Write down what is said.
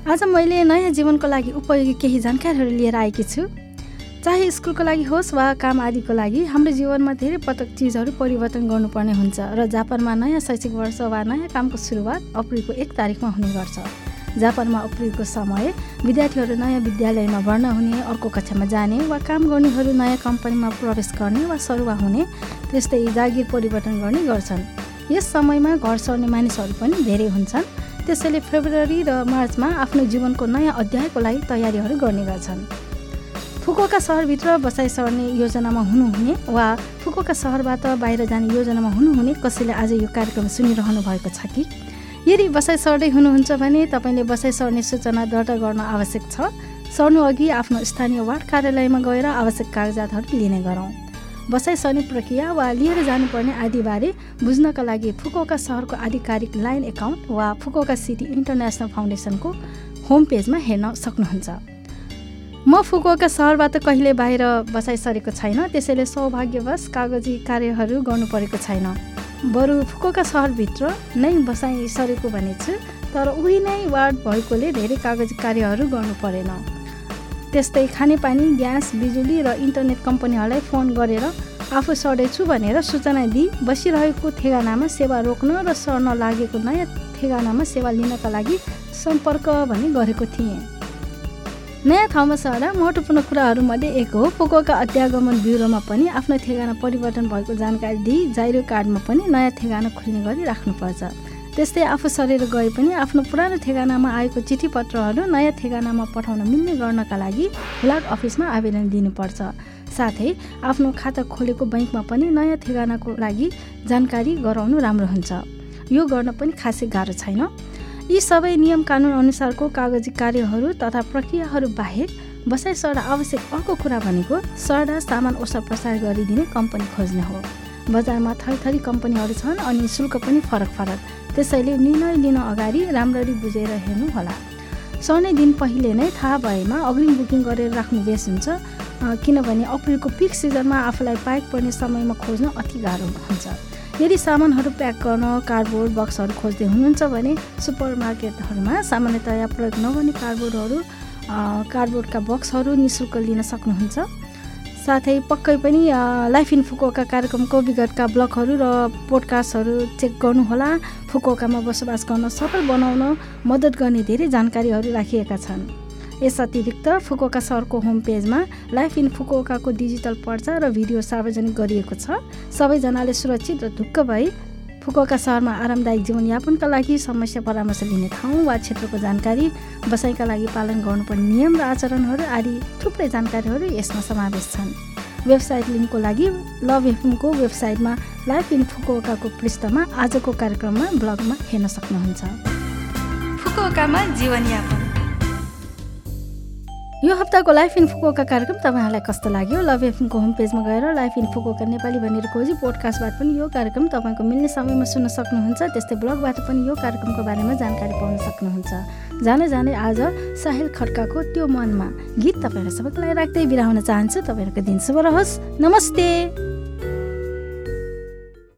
आज मैले नयाँ जीवनको लागि उपयोगी केही जानकारीहरू लिएर आएकी छु। चाहे स्कुलको लागि होस् वा काम आदिको लागि हाम्रो जीवनमा धेरै पटक चिजहरू परिवर्तन गर्नुपर्ने हुन्छ र जापानमा नयाँ शैक्षिक वर्ष वा नयाँ कामको सुरुवात अप्रिलको एक तारिकमा हुने गर्छ। जापानमा अप्रिलको समय विद्यार्थीहरू नयाँ विद्यालयमा भर्ना हुने अर्को कक्षामा जाने वा काम गर्नेहरू नयाँ कम्पनीमा प्रवेश गर्ने वा सरुवा हुने त्यस्तै जागिर परिवर्तन गर्ने गर्छन्। यस समयमा घर सर्ने मानिसहरू पनि धेरै हुन्छन्। त्यसैले फेब्रुअरी र मार्चमा आफ्नो जीवनको नयाँ अध्यायको लागि तयारीहरू गर्ने गर्छन्। फुकुका सहरभित्र बसाइ सर्ने योजनामा हुनुहुने वा फुकुका सहरबाट बाहिर जाने योजनामा हुनुहुने कसैले आज यो कार्यक्रम सुनिरहनु भएको छ कि? यदि बसाइ सर्दै हुनुहुन्छ भने तपाईँले बसाइ सर्ने सूचना दर्ता गर्न आवश्यक छ। सर्नु अघि आफ्नो स्थानीय वार्ड कार्यालयमा गएर आवश्यक कागजातहरू लिने गरौँ। बसाइ सर्ने प्रक्रिया वा लिएर जानुपर्ने आदिबारे बुझ्नका लागि फुकुका सहरको आधिकारिक लाइन एकाउन्ट वा फुकुका सिटी इन्टरनेसनल फाउन्डेसनको होम पेजमा हेर्न सक्नुहुन्छ। म फुकुका सहरबाट कहिले बाहिर बसाइ सरेको छैन त्यसैले सौभाग्यवश कागजी कार्यहरू गर्नु परेको छैन। बरु फुकुका सहरभित्र नै बसाइ सरेको भने छु तर उही नै वार्ड भएकोले धेरै कागजी कार्यहरू गर्नु परेन त्यस्तै खानेपानी ग्यास बिजुली र इन्टरनेट कम्पनीहरूलाई फोन गरेर आफू सर्दैछु भनेर सूचना दिई बसिरहेको ठेगानामा सेवा रोक्न र सर्न लागेको नयाँ ठेगानामा सेवा लिनका लागि सम्पर्क भने गरेको थिएँ। नयाँ ठाउँमा सर्दा महत्त्वपूर्ण कुराहरूमध्ये एक हो पोकोका अध्यागमन ब्युरोमा पनि आफ्नो ठेगाना परिवर्तन भएको जानकारी दिई जाइरो कार्डमा पनि नयाँ ठेगाना खुल्ने गरी राख्नुपर्छ। त्यस्तै आफू सरेर गए पनि आफ्नो पुरानो ठेगानामा आएको चिठी पत्रहरू नयाँ ठेगानामा पठाउन मिल्ने गर्नका लागि फ्ल्याग अफिसमा आवेदन दिनुपर्छ। साथै आफ्नो खाता खोलेको बैङ्कमा पनि नयाँ ठेगानाको लागि जानकारी गराउनु राम्रो हुन्छ। यो गर्न पनि खासै गाह्रो छैन। यी सबै नियम कानुन अनुसारको कागजी कार्यहरू तथा प्रक्रियाहरू बाहेक बसाइ सर्दा आवश्यक अर्को कुरा भनेको सर्दा सामान ओसार प्रसार गरिदिने कम्पनी खोज्ने हो। बजारमा थरीथरी कम्पनीहरू छन् अनि शुल्क पनि फरक फरक। त्यसैले निर्णय लिन अगाडि राम्ररी बुझेर हेर्नु होला। सर्ने दिन पहिले नै थाहा भएमा अग्रिम बुकिङ गरेर राख्नु बेस हुन्छ किनभने अप्रिलको पिक सिजनमा आफूलाई पाइक पर्ने समयमा खोज्न अति गाह्रो हुन्छ। यदि सामानहरू प्याक गर्न कार्डबोर्ड बक्सहरू खोज्दै हुनुहुन्छ भने सुपर मार्केटहरूमा सामान्यतया प्रयोग नगर्ने कार्डबोर्डहरू कार्डबोर्डका बक्सहरू नि शुल्क लिन सक्नुहुन्छ। साथै पक्कै पनि लाइफ इन फुकोका कार्यक्रमको विगतका ब्लगहरू र पोडकास्टहरू चेक गर्नुहोला। फुकोकामा बसोबास गर्न सफल बनाउन मद्दत गर्ने धेरै जानकारीहरू राखिएका छन्। यस अतिरिक्त फुकोका सरको होम पेजमा लाइफ इन फुकोकाको डिजिटल पर्चा र भिडियो सार्वजनिक गरिएको छ। सबैजनाले सुरक्षित र ढुक्क भई फुकोका सहरमा आरामदायक जीवनयापनका लागि समस्या परामर्श लिने ठाउँ वा क्षेत्रको जानकारी बसाइका लागि पालन गर्नुपर्ने नियम र आचरणहरू आदि थुप्रै जानकारीहरू यसमा समावेश छन्। वेबसाइट लिङ्कको लागि लभ एफएमको वेबसाइटमा लाइफ इन फुकोकाको पृष्ठमा आजको कार्यक्रममा ब्लगमा हेर्न सक्नुहुन्छ। फुकोकामा जीवनयापन। यो हप्ताको लाइफ इन फुकोका कार्यक्रम तपाईँहरूलाई कस्तो लाग्यो? लभ एफएमको होम पेजमा गएर लाइफ इन फुकोका नेपाली भनेर खोजी पोडकास्टबाट पनि यो कार्यक्रम तपाईँको मिल्ने समयमा सुन्न सक्नुहुन्छ। त्यस्तै ब्लगबाट पनि यो कार्यक्रमको बारेमा जानकारी पाउन सक्नुहुन्छ। जाने जाने आज साहिल खड्काको त्यो मनमा गीत तपाईँहरूलाई सबैको लागि राख्दै बिराउन चाहन्छु। तपाईँहरूको दिन शुभ रहोस्। नमस्ते!